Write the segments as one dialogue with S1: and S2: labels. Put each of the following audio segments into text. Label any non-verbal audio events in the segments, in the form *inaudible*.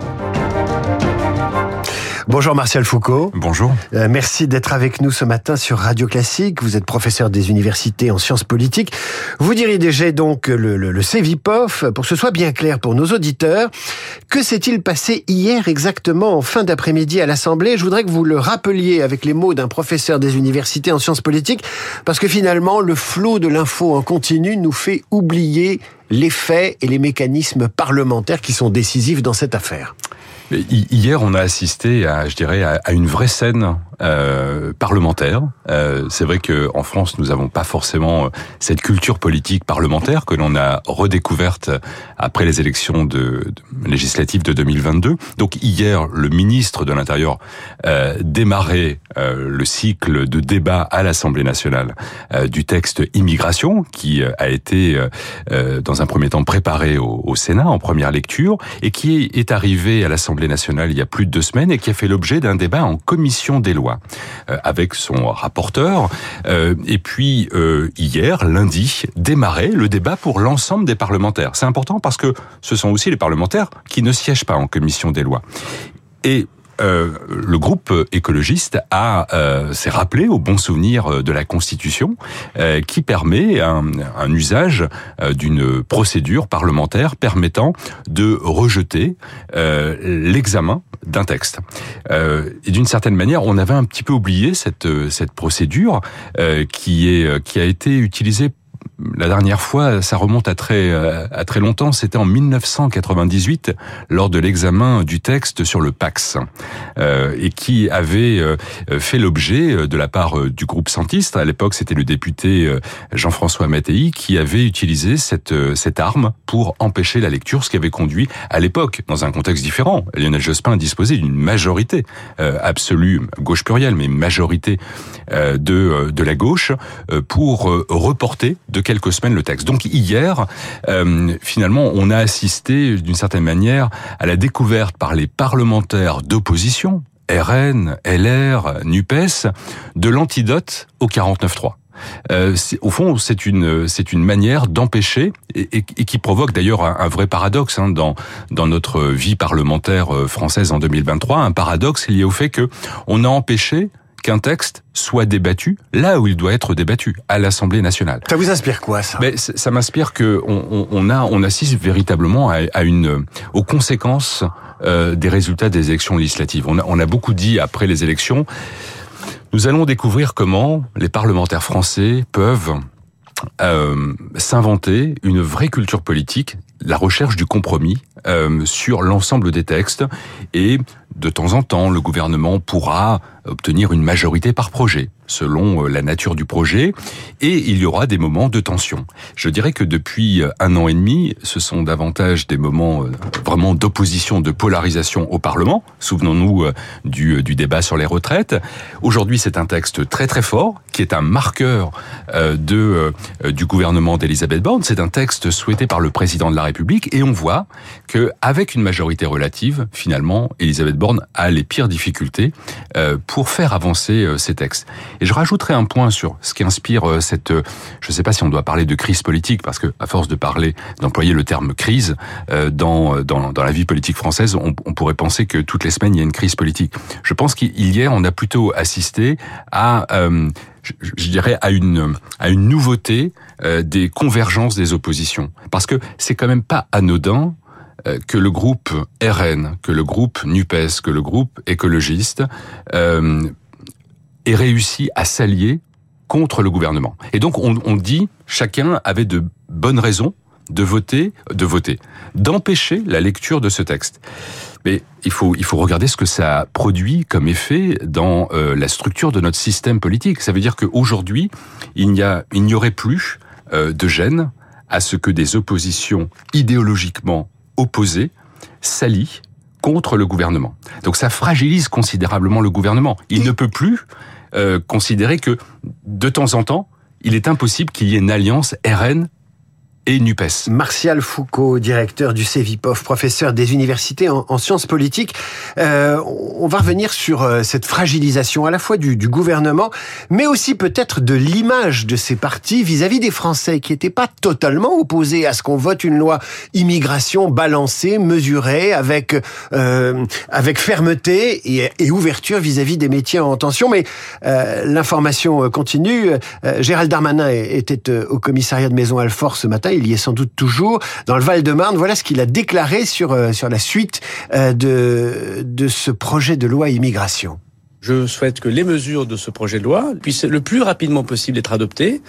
S1: Ciao. Bonjour Martial Foucault.
S2: Bonjour.
S1: Euh, merci d'être avec nous ce matin sur Radio Classique. Vous êtes professeur des universités en sciences politiques. Vous dirigez donc le, le, le CEVIPOF. Pour que ce soit bien clair pour nos auditeurs, que s'est-il passé hier exactement en fin d'après-midi à l'Assemblée? Je voudrais que vous le rappeliez avec les mots d'un professeur des universités en sciences politiques, parce que finalement, le flot de l'info en continu nous fait oublier les faits et les mécanismes parlementaires qui sont décisifs dans cette affaire.
S2: Hier, on a assisté à, je dirais, à une vraie scène euh, parlementaire. Euh, c'est vrai que en France, nous n'avons pas forcément euh, cette culture politique parlementaire que l'on a redécouverte après les élections de, de, législatives de 2022. Donc hier, le ministre de l'Intérieur euh, démarrait euh, le cycle de débat à l'Assemblée nationale euh, du texte immigration qui a été dans un premier temps préparé au, au, Sénat en première lecture et qui est arrivé à l'Assemblée nationale il y a plus de deux semaines et qui a fait l'objet d'un débat en commission des lois euh, avec son rapporteur. Euh, et puis euh, hier, lundi, démarrait le débat pour l'ensemble des parlementaires. C'est important parce que ce sont aussi les parlementaires qui ne siègent pas en commission des lois. Et euh, le groupe écologiste a euh, s'est rappelé au bon souvenir de la Constitution euh, qui permet un, un usage d'une procédure parlementaire permettant de rejeter l'examen d'un texte. et d'une certaine manière, on avait un petit peu oublié cette cette procédure qui est qui a été utilisée la dernière fois, ça remonte à très à très longtemps. C'était en 1998 lors de l'examen du texte sur le Pax euh, et qui avait euh, fait l'objet euh, de la part du groupe Santiste. À l'époque, c'était le député Jean-François Mattei qui avait utilisé cette cette arme pour empêcher la lecture, ce qui avait conduit à l'époque, dans un contexte différent, Lionel Jospin disposait d'une majorité absolue, gauche plurielle, mais majorité de de la gauche pour reporter de quelques semaines le texte. Donc hier, euh, finalement, on a assisté d'une certaine manière à la découverte par les parlementaires d'opposition, RN, LR, NUPES, de l'antidote au 49.3. Euh, au fond, c'est une c'est une manière d'empêcher et, qui provoque d'ailleurs un, un, vrai paradoxe hein, dans dans notre vie parlementaire euh, française en 2023, un paradoxe lié au fait que on a empêché qu'un texte soit débattu là où il doit être débattu, à l'Assemblée nationale.
S1: Ça vous inspire quoi ça?
S2: Mais ça m'inspire que on, on, a on assiste véritablement à, à une aux conséquences euh, des résultats des élections législatives. On a, on a beaucoup dit après les élections. Nous allons découvrir comment les parlementaires français peuvent euh, s'inventer une vraie culture politique, la recherche du compromis euh, sur l'ensemble des textes et de temps en temps, le gouvernement pourra obtenir une majorité par projet, selon euh, la nature du projet, et il y aura des moments de tension. Je dirais que depuis euh, un an et demi, ce sont davantage des moments euh, vraiment d'opposition, de polarisation au Parlement. Souvenons-nous du, du débat sur les retraites. Aujourd'hui, c'est un texte très très fort, qui est un marqueur de, du gouvernement d'Elisabeth Borne. C'est un texte souhaité par le président de la Et on voit que avec une majorité relative, finalement, Elisabeth Borne a les pires difficultés pour pour faire avancer euh, ces textes. Et je rajouterai un point sur ce qui inspire euh, cette, euh, je ne sais pas si on doit parler de crise politique, parce que à force de parler, d'employer le terme crise dans, dans, dans la vie politique française, on, pourrait penser que toutes les semaines il y a une crise politique. Je pense qu'hier on a plutôt assisté à euh, je, dirais à une à une nouveauté euh, des convergences des oppositions parce que c'est quand même pas anodin euh, que le groupe RN, que le groupe NUPES, que le groupe écologiste euh, ait réussi à s'allier contre le gouvernement. Et donc on, on dit chacun avait de bonnes raisons de voter, de voter, d'empêcher la lecture de ce texte. Mais il faut, il faut regarder ce que ça produit comme effet dans euh, la structure de notre système politique. Ça veut dire qu'aujourd'hui, il n'y aurait plus euh, de gêne à ce que des oppositions idéologiquement opposé s'allie contre le gouvernement. Donc ça fragilise considérablement le gouvernement. Il ne peut plus euh, considérer que de temps en temps, il est impossible qu'il y ait une alliance RN et NUPES.
S1: Martial Foucault, directeur du CEVIPOF, professeur des universités en, sciences politiques. Euh, on va revenir sur euh, cette fragilisation à la fois du, du gouvernement, mais aussi peut-être de l'image de ces partis vis-à-vis des Français qui n'étaient pas totalement opposés à ce qu'on vote une loi immigration balancée, mesurée, avec euh, avec fermeté et, et ouverture vis-à-vis des métiers en tension. Mais euh, l'information continue. Euh, Gérald Darmanin était au commissariat de Maison Alfort ce matin il y est sans doute toujours, dans le Val-de-Marne. Voilà ce qu'il a déclaré sur, euh, sur la suite euh, de, de ce projet de loi immigration.
S3: Je souhaite que les mesures de ce projet de loi puissent le plus rapidement possible être adoptées.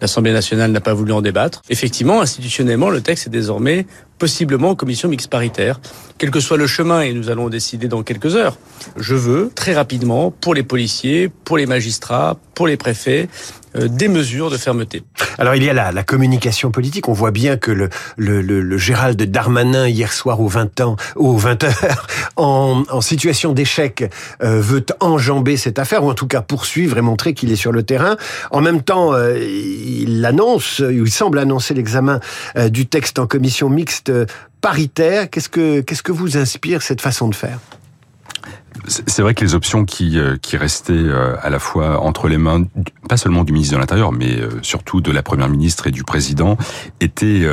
S3: L'Assemblée nationale n'a pas voulu en débattre. Effectivement, institutionnellement, le texte est désormais possiblement en commission mixte paritaire. Quel que soit le chemin, et nous allons décider dans quelques heures, je veux très rapidement, pour les policiers, pour les magistrats, pour les préfets, des mesures de fermeté.
S1: Alors il y a la, la communication politique. On voit bien que le, le, le, le Gérald Darmanin hier soir au 20 ans, au 20 heures, *laughs* en, en situation d'échec, euh, veut enjamber cette affaire ou en tout cas poursuivre et montrer qu'il est sur le terrain. En même temps, euh, il annonce, il semble annoncer l'examen euh, du texte en commission mixte paritaire. Qu'est-ce que qu'est-ce que vous inspire cette façon de faire?
S2: C'est vrai que les options qui, euh, qui restaient euh, à la fois entre les mains, pas seulement du ministre de l'Intérieur, mais euh, surtout de la Première ministre et du Président, étaient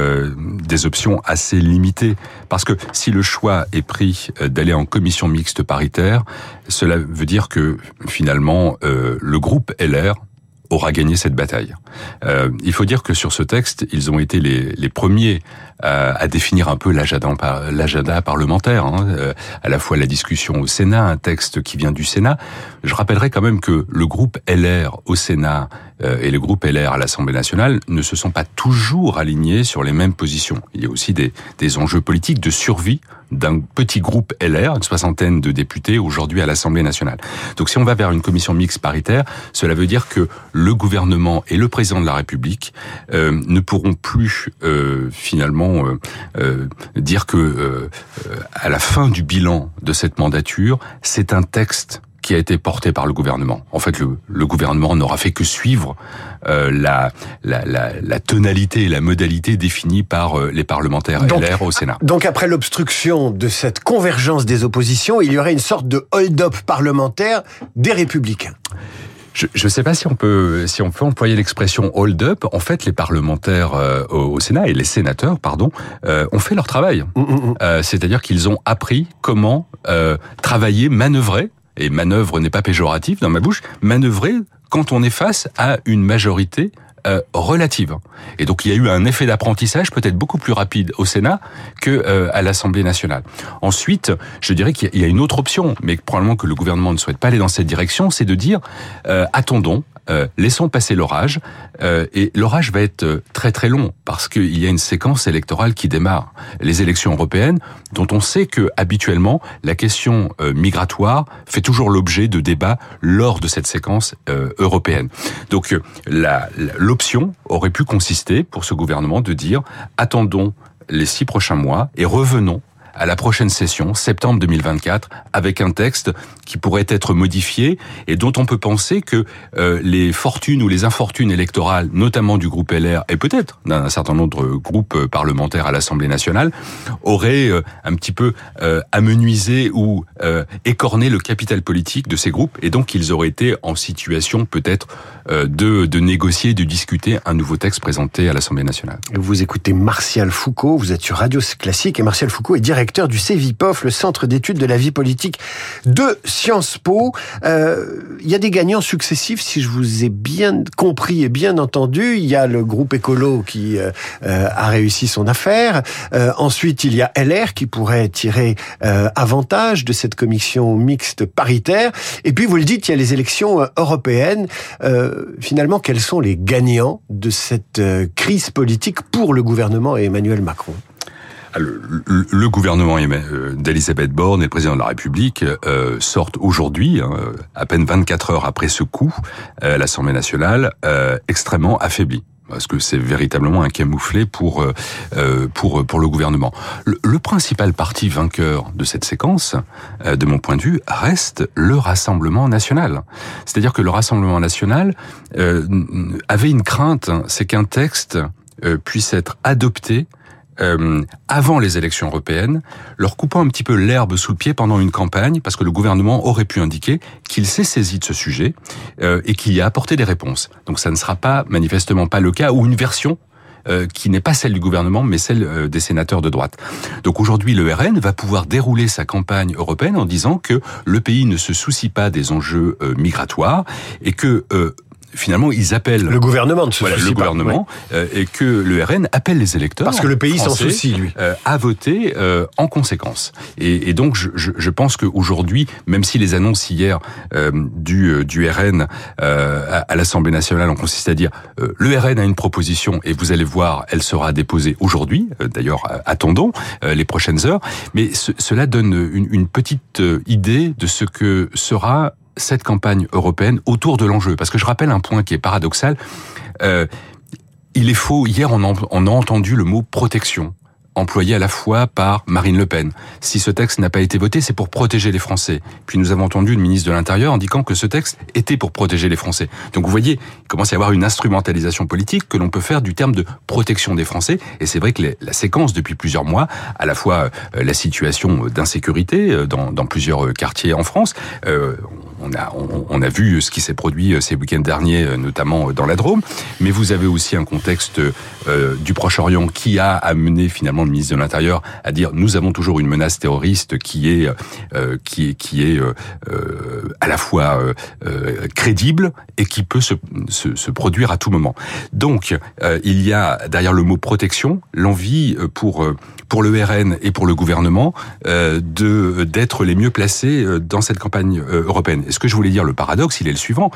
S2: des options assez limitées. Parce que si le choix est pris d'aller en commission mixte paritaire, cela veut dire que finalement le groupe LR aura gagné cette bataille. Il faut dire que sur ce texte, ils ont été les, les premiers à, à, définir un peu l'agenda parlementaire, hein, euh, à la fois la discussion au Sénat, un texte qui vient du Sénat. Je rappellerai quand même que le groupe LR au Sénat euh, et le groupe LR à l'Assemblée nationale ne se sont pas toujours alignés sur les mêmes positions. Il y a aussi des, des enjeux politiques de survie d'un petit groupe LR, une soixantaine de députés aujourd'hui à l'Assemblée nationale. Donc si on va vers une commission mixte paritaire, cela veut dire que le gouvernement et le président de la République euh, ne pourront plus euh, finalement euh, euh dire que euh, à la fin du bilan de cette mandature, c'est un texte qui a été porté par le gouvernement. En fait, le, le gouvernement n'aura fait que suivre euh, la, la, la, la, tonalité et la modalité définie par euh, les parlementaires donc, LR au Sénat.
S1: Donc après l'obstruction de cette convergence des oppositions, il y aurait une sorte de hold-up parlementaire des républicains.
S2: Je ne sais pas si on peut si on peut employer l'expression hold up. En fait, les parlementaires euh, au, au, Sénat et les sénateurs, pardon, euh, ont fait leur travail. Mm -hmm. euh, C'est-à-dire qu'ils ont appris comment euh, travailler, manœuvrer et manœuvre n'est pas péjoratif dans ma bouche, manœuvrer quand on est face à une majorité euh, relative. Et donc il y a eu un effet d'apprentissage peut-être beaucoup plus rapide au Sénat que euh, à l'Assemblée nationale. Ensuite, je dirais qu'il y a une autre option, mais probablement que le gouvernement ne souhaite pas aller dans cette direction, c'est de dire euh, attendons, euh, laissons passer l'orage. Euh, et l'orage va être euh, très très long parce qu'il y a une séquence électorale qui démarre. Les élections européennes, dont on sait que habituellement la question migratoire fait toujours l'objet de débats lors de cette séquence européenne. Donc l'option aurait pu consister pour ce gouvernement de dire attendons les six prochains mois et revenons à la prochaine session, septembre 2024, avec un texte qui pourrait être modifié et dont on peut penser que euh, les fortunes ou les infortunes électorales, notamment du groupe LR et peut-être d'un certain nombre de groupes parlementaires à l'Assemblée nationale, auraient euh, un petit peu euh, amenuisé ou écorné le capital politique de ces groupes et donc ils auraient été en situation peut-être de, de négocier, de discuter un nouveau texte présenté à l'Assemblée nationale.
S1: Vous écoutez Martial Foucault, vous êtes sur Radio Classique et Martial Foucault est directeur du CEVIPOF, le Centre d'études de la vie politique de Sciences Po. Euh, il y a des gagnants successifs, si je vous ai bien compris et bien entendu. Il y a le groupe écolo qui euh, a réussi son affaire. Euh, ensuite, il y a LR qui pourrait tirer euh, avantage de cette commission mixte paritaire. Et puis, vous le dites, il y a les élections européennes. finalement, quels sont les gagnants de cette crise politique pour le gouvernement et Emmanuel Macron?
S2: Le, le, le, gouvernement d'Elisabeth Borne et le président de la République euh, sortent aujourd'hui, hein, à peine 24 heures après ce coup, euh, l'Assemblée nationale, euh, extrêmement affaiblis parce que c'est véritablement un camouflet pour euh, pour pour le gouvernement. Le, le, principal parti vainqueur de cette séquence, euh, de mon point de vue, reste le Rassemblement national. C'est-à-dire que le Rassemblement national euh, avait une crainte, c'est qu'un texte puisse être adopté euh, avant les élections européennes, leur coupant un petit peu l'herbe sous le pied pendant une campagne, parce que le gouvernement aurait pu indiquer qu'il s'est saisi de ce sujet euh, et qu'il y a apporté des réponses. Donc ça ne sera pas manifestement pas le cas ou une version euh, qui n'est pas celle du gouvernement, mais celle des sénateurs de droite. Donc aujourd'hui, le RN va pouvoir dérouler sa campagne européenne en disant que le pays ne se soucie pas des enjeux migratoires et que finalement, ils appellent
S1: le gouvernement de
S2: le gouvernement euh, et que le RN appelle les électeurs
S1: parce que le pays s'en soucie lui
S2: euh, à voter euh, en conséquence. Et, et donc, je, je, je pense qu'aujourd'hui, même si les annonces hier du du RN à, à l'Assemblée nationale ont consisté à dire le RN a une proposition et vous allez voir, elle sera déposée aujourd'hui. D'ailleurs, attendons les prochaines heures. Mais cela donne une, une petite idée de ce que sera cette campagne européenne autour de l'enjeu. Parce que je rappelle un point qui est paradoxal. Euh, il est faux. Hier, on, on a entendu le mot protection employé à la fois par Marine Le Pen. Si ce texte n'a pas été voté, c'est pour protéger les Français. Puis nous avons entendu le ministre de l'Intérieur indiquant que ce texte était pour protéger les Français. Donc vous voyez, il commence à y avoir une instrumentalisation politique que l'on peut faire du terme de protection des Français. Et c'est vrai que la séquence depuis plusieurs mois, à la fois euh, la situation d'insécurité euh, dans, plusieurs euh, quartiers en France, on a, vu ce qui s'est produit ces week-ends derniers, notamment dans la Drôme, mais vous avez aussi un contexte du Proche-Orient qui a amené finalement le ministre de l'Intérieur à dire nous avons toujours une menace terroriste qui est euh, qui est qui est euh, à la fois euh, crédible et qui peut se, se, produire à tout moment. Donc il y a derrière le mot protection l'envie pour pour le RN et pour le gouvernement de d'être les mieux placés dans cette campagne européenne. Et ce que je voulais dire, le paradoxe, il est le suivant.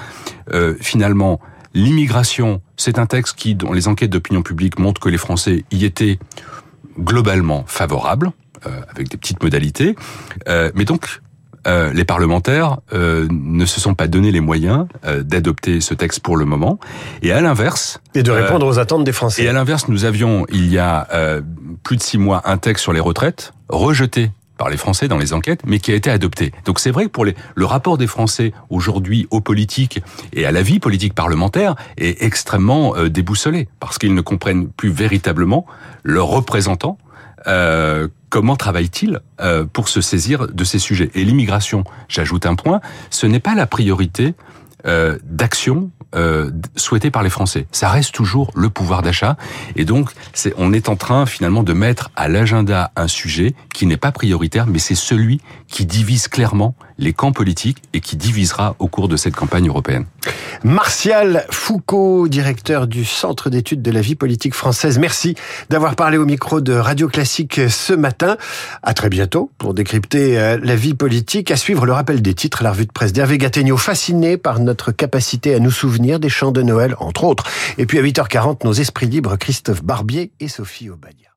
S2: finalement, l'immigration, c'est un texte qui, dont les enquêtes d'opinion publique montrent que les Français y étaient globalement favorable, euh, avec des petites modalités. Euh, mais donc, euh, les parlementaires euh, ne se sont pas donné les moyens euh, d'adopter ce texte pour le moment. Et à l'inverse...
S1: Et de répondre aux attentes des Français.
S2: Et à l'inverse, nous avions, il y a plus de six mois, un texte sur les retraites, rejeté par les Français dans les enquêtes, mais qui a été adopté. Donc c'est vrai que pour les, le rapport des Français aujourd'hui aux politiques et à la vie politique parlementaire est extrêmement euh, déboussolé, parce qu'ils ne comprennent plus véritablement leurs représentants. Euh, comment travaillent-ils euh, pour se saisir de ces sujets Et l'immigration, j'ajoute un point, ce n'est pas la priorité euh, d'action euh, souhaitée par les Français. Ça reste toujours le pouvoir d'achat. Et donc, on est en train finalement de mettre à l'agenda un sujet qui n'est pas prioritaire, mais c'est celui qui divise clairement les camps politiques et qui divisera au cours de cette campagne européenne.
S1: Martial Foucault, directeur du Centre d'études de la vie politique française. Merci d'avoir parlé au micro de Radio Classique ce matin. À très bientôt pour décrypter euh, la vie politique. À suivre le rappel des titres, la revue de presse d'Hervé Gattegno, fasciné par notre capacité à nous souvenir des chants de Noël, entre autres. Et puis à 8h40, nos esprits libres, Christophe Barbier et Sophie Aubadia.